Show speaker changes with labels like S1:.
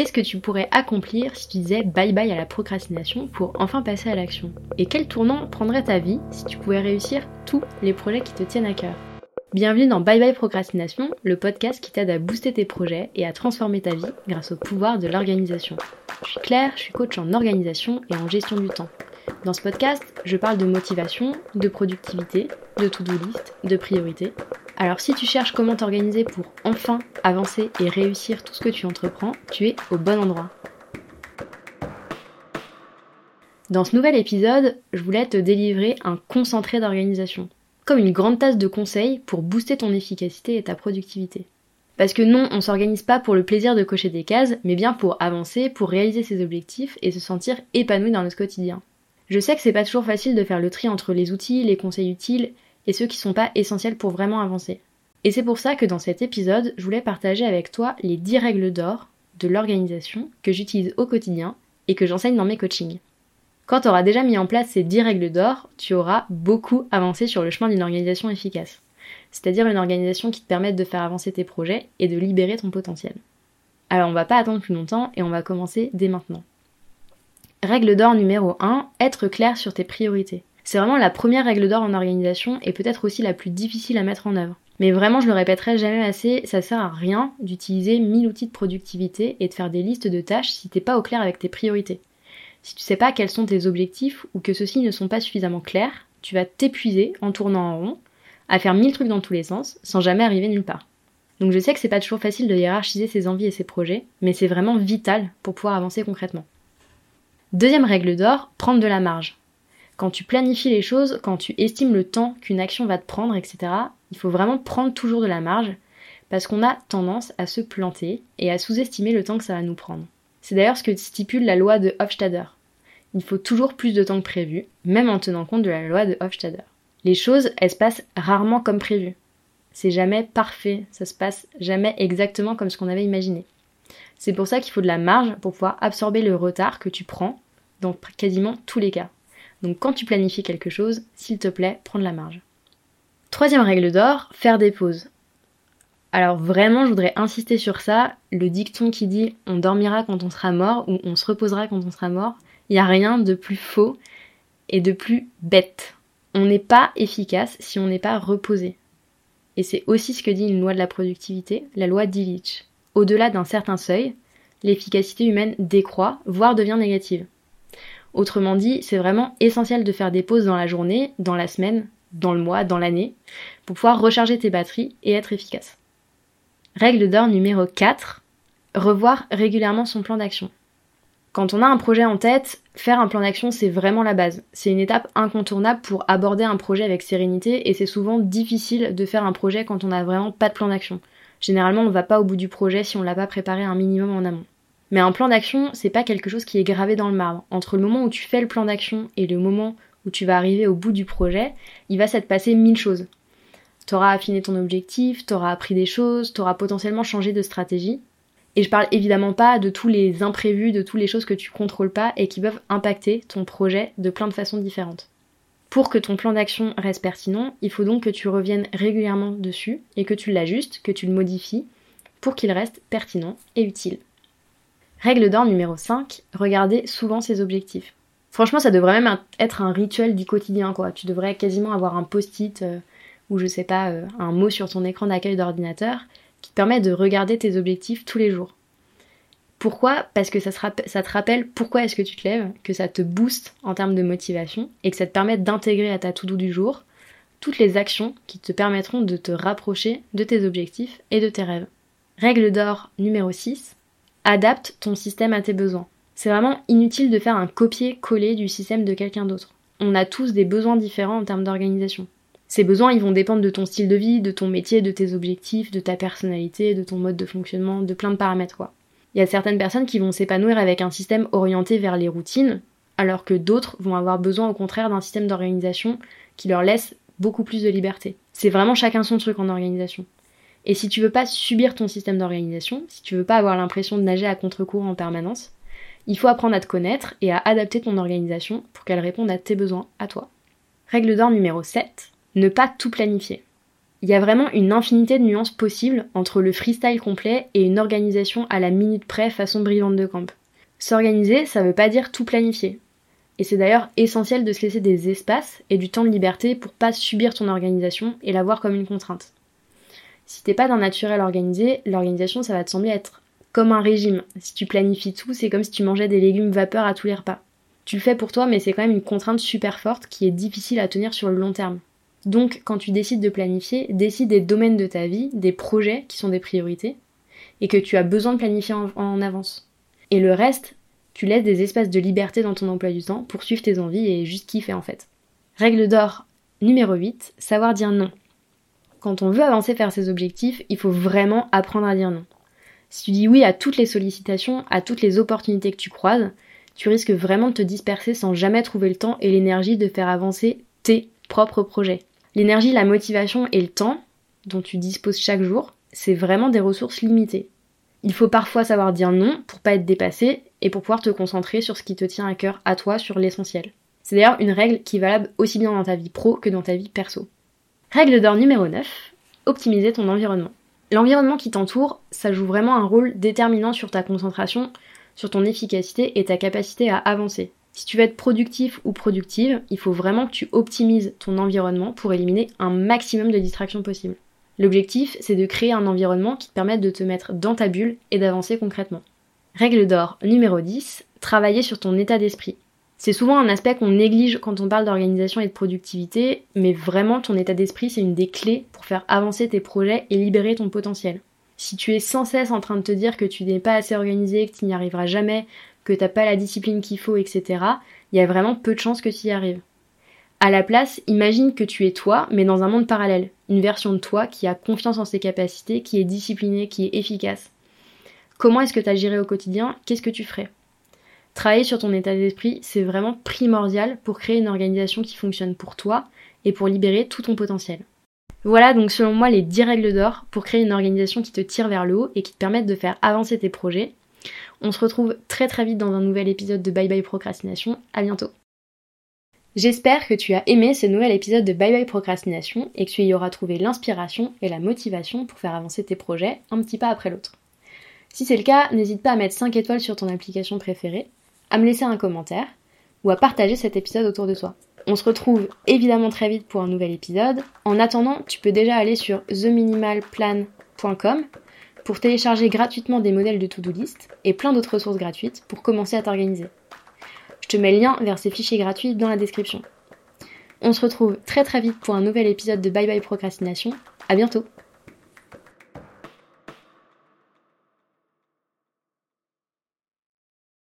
S1: Qu'est-ce que tu pourrais accomplir si tu disais bye bye à la procrastination pour enfin passer à l'action? Et quel tournant prendrait ta vie si tu pouvais réussir tous les projets qui te tiennent à cœur? Bienvenue dans Bye Bye Procrastination, le podcast qui t'aide à booster tes projets et à transformer ta vie grâce au pouvoir de l'organisation. Je suis Claire, je suis coach en organisation et en gestion du temps. Dans ce podcast, je parle de motivation, de productivité, de to-do list, de priorité. Alors si tu cherches comment t'organiser pour enfin avancer et réussir tout ce que tu entreprends, tu es au bon endroit. Dans ce nouvel épisode, je voulais te délivrer un concentré d'organisation, comme une grande tasse de conseils pour booster ton efficacité et ta productivité. Parce que non, on s'organise pas pour le plaisir de cocher des cases, mais bien pour avancer, pour réaliser ses objectifs et se sentir épanoui dans notre quotidien. Je sais que c'est pas toujours facile de faire le tri entre les outils, les conseils utiles et ceux qui sont pas essentiels pour vraiment avancer. Et c'est pour ça que dans cet épisode, je voulais partager avec toi les 10 règles d'or de l'organisation que j'utilise au quotidien et que j'enseigne dans mes coachings. Quand tu auras déjà mis en place ces 10 règles d'or, tu auras beaucoup avancé sur le chemin d'une organisation efficace. C'est-à-dire une organisation qui te permette de faire avancer tes projets et de libérer ton potentiel. Alors on va pas attendre plus longtemps et on va commencer dès maintenant. Règle d'or numéro 1, être clair sur tes priorités. C'est vraiment la première règle d'or en organisation et peut-être aussi la plus difficile à mettre en œuvre. Mais vraiment, je le répéterai jamais assez, ça sert à rien d'utiliser 1000 outils de productivité et de faire des listes de tâches si t'es pas au clair avec tes priorités. Si tu sais pas quels sont tes objectifs ou que ceux-ci ne sont pas suffisamment clairs, tu vas t'épuiser en tournant en rond, à faire 1000 trucs dans tous les sens, sans jamais arriver nulle part. Donc je sais que c'est pas toujours facile de hiérarchiser ses envies et ses projets, mais c'est vraiment vital pour pouvoir avancer concrètement. Deuxième règle d'or, prendre de la marge. Quand tu planifies les choses, quand tu estimes le temps qu'une action va te prendre, etc., il faut vraiment prendre toujours de la marge, parce qu'on a tendance à se planter et à sous-estimer le temps que ça va nous prendre. C'est d'ailleurs ce que stipule la loi de Hofstadter. Il faut toujours plus de temps que prévu, même en tenant compte de la loi de Hofstadter. Les choses, elles se passent rarement comme prévu. C'est jamais parfait, ça se passe jamais exactement comme ce qu'on avait imaginé. C'est pour ça qu'il faut de la marge pour pouvoir absorber le retard que tu prends dans quasiment tous les cas. Donc quand tu planifies quelque chose, s'il te plaît, prends de la marge. Troisième règle d'or, faire des pauses. Alors vraiment, je voudrais insister sur ça, le dicton qui dit on dormira quand on sera mort ou on se reposera quand on sera mort, il n'y a rien de plus faux et de plus bête. On n'est pas efficace si on n'est pas reposé. Et c'est aussi ce que dit une loi de la productivité, la loi d'Illich au-delà d'un certain seuil, l'efficacité humaine décroît, voire devient négative. Autrement dit, c'est vraiment essentiel de faire des pauses dans la journée, dans la semaine, dans le mois, dans l'année, pour pouvoir recharger tes batteries et être efficace. Règle d'or numéro 4, revoir régulièrement son plan d'action. Quand on a un projet en tête, faire un plan d'action, c'est vraiment la base. C'est une étape incontournable pour aborder un projet avec sérénité et c'est souvent difficile de faire un projet quand on n'a vraiment pas de plan d'action. Généralement, on va pas au bout du projet si on l'a pas préparé un minimum en amont. Mais un plan d'action, c'est pas quelque chose qui est gravé dans le marbre. Entre le moment où tu fais le plan d'action et le moment où tu vas arriver au bout du projet, il va s'être passé mille choses. T'auras affiné ton objectif, t'auras appris des choses, t'auras potentiellement changé de stratégie. Et je parle évidemment pas de tous les imprévus, de toutes les choses que tu contrôles pas et qui peuvent impacter ton projet de plein de façons différentes. Pour que ton plan d'action reste pertinent, il faut donc que tu reviennes régulièrement dessus et que tu l'ajustes, que tu le modifies pour qu'il reste pertinent et utile. Règle d'or numéro 5, regardez souvent ses objectifs. Franchement, ça devrait même être un rituel du quotidien, quoi. Tu devrais quasiment avoir un post-it euh, ou je sais pas, euh, un mot sur ton écran d'accueil d'ordinateur qui te permet de regarder tes objectifs tous les jours. Pourquoi? Parce que ça, te rappelle pourquoi est-ce que tu te lèves, que ça te booste en termes de motivation et que ça te permet d'intégrer à ta to-do du jour toutes les actions qui te permettront de te rapprocher de tes objectifs et de tes rêves. Règle d'or numéro 6, adapte ton système à tes besoins. C'est vraiment inutile de faire un copier-coller du système de quelqu'un d'autre. On a tous des besoins différents en termes d'organisation. Ces besoins, ils vont dépendre de ton style de vie, de ton métier, de tes objectifs, de ta personnalité, de ton mode de fonctionnement, de plein de paramètres. Il y a certaines personnes qui vont s'épanouir avec un système orienté vers les routines, alors que d'autres vont avoir besoin au contraire d'un système d'organisation qui leur laisse beaucoup plus de liberté. C'est vraiment chacun son truc en organisation. Et si tu veux pas subir ton système d'organisation, si tu veux pas avoir l'impression de nager à contre-courant en permanence, il faut apprendre à te connaître et à adapter ton organisation pour qu'elle réponde à tes besoins, à toi. Règle d'or numéro 7, ne pas tout planifier. Il y a vraiment une infinité de nuances possibles entre le freestyle complet et une organisation à la minute près façon brillante de camp. S'organiser, ça veut pas dire tout planifier. Et c'est d'ailleurs essentiel de se laisser des espaces et du temps de liberté pour pas subir ton organisation et la voir comme une contrainte. Si t'es pas d'un naturel organisé, l'organisation ça va te sembler être comme un régime. Si tu planifies tout, c'est comme si tu mangeais des légumes vapeur à tous les repas. Tu le fais pour toi, mais c'est quand même une contrainte super forte qui est difficile à tenir sur le long terme. Donc, quand tu décides de planifier, décide des domaines de ta vie, des projets qui sont des priorités, et que tu as besoin de planifier en, avance. Et le reste, tu laisses des espaces de liberté dans ton emploi du temps pour suivre tes envies et juste kiffer en fait. Règle d'or numéro 8, savoir dire non. Quand on veut avancer vers ses objectifs, il faut vraiment apprendre à dire non. Si tu dis oui à toutes les sollicitations, à toutes les opportunités que tu croises, tu risques vraiment de te disperser sans jamais trouver le temps et l'énergie de faire avancer tes propres projets. L'énergie, la motivation et le temps dont tu disposes chaque jour, c'est vraiment des ressources limitées. Il faut parfois savoir dire non pour pas être dépassé et pour pouvoir te concentrer sur ce qui te tient à cœur à toi, sur l'essentiel. C'est d'ailleurs une règle qui est valable aussi bien dans ta vie pro que dans ta vie perso. Règle d'or numéro 9, optimiser ton environnement. L'environnement qui t'entoure, ça joue vraiment un rôle déterminant sur ta concentration, sur ton efficacité et ta capacité à avancer. Si tu veux être productif ou productive, il faut vraiment que tu optimises ton environnement pour éliminer un maximum de distractions possibles. L'objectif, c'est de créer un environnement qui te permette de te mettre dans ta bulle et d'avancer concrètement. Règle d'or numéro 10, travailler sur ton état d'esprit. C'est souvent un aspect qu'on néglige quand on parle d'organisation et de productivité, mais vraiment ton état d'esprit c'est une des clés pour faire avancer tes projets et libérer ton potentiel. Si tu es sans cesse en train de te dire que tu n'es pas assez organisé, que tu n'y arriveras jamais, que t'as pas la discipline qu'il faut, etc., il y a vraiment peu de chances que tu y arrives. À la place, imagine que tu es toi, mais dans un monde parallèle, une version de toi qui a confiance en ses capacités, qui est disciplinée, qui est efficace. Comment est-ce que tu agirais au quotidien? Qu'est-ce que tu ferais? Travailler sur ton état d'esprit, c'est vraiment primordial pour créer une organisation qui fonctionne pour toi et pour libérer tout ton potentiel. Voilà donc selon moi les 10 règles d'or pour créer une organisation qui te tire vers le haut et qui te permette de faire avancer tes projets. On se retrouve très très vite dans un nouvel épisode de Bye Bye Procrastination. À bientôt. J'espère que tu as aimé ce nouvel épisode de Bye Bye Procrastination et que tu y auras trouvé l'inspiration et la motivation pour faire avancer tes projets un petit pas après l'autre. Si c'est le cas, n'hésite pas à mettre 5 étoiles sur ton application préférée à me laisser un commentaire ou à partager cet épisode autour de toi. On se retrouve évidemment très vite pour un nouvel épisode. En attendant, tu peux déjà aller sur theminimalplan.com pour télécharger gratuitement des modèles de to-do list et plein d'autres ressources gratuites pour commencer à t'organiser. Je te mets le lien vers ces fichiers gratuits dans la description. On se retrouve très très vite pour un nouvel épisode de Bye Bye Procrastination. À bientôt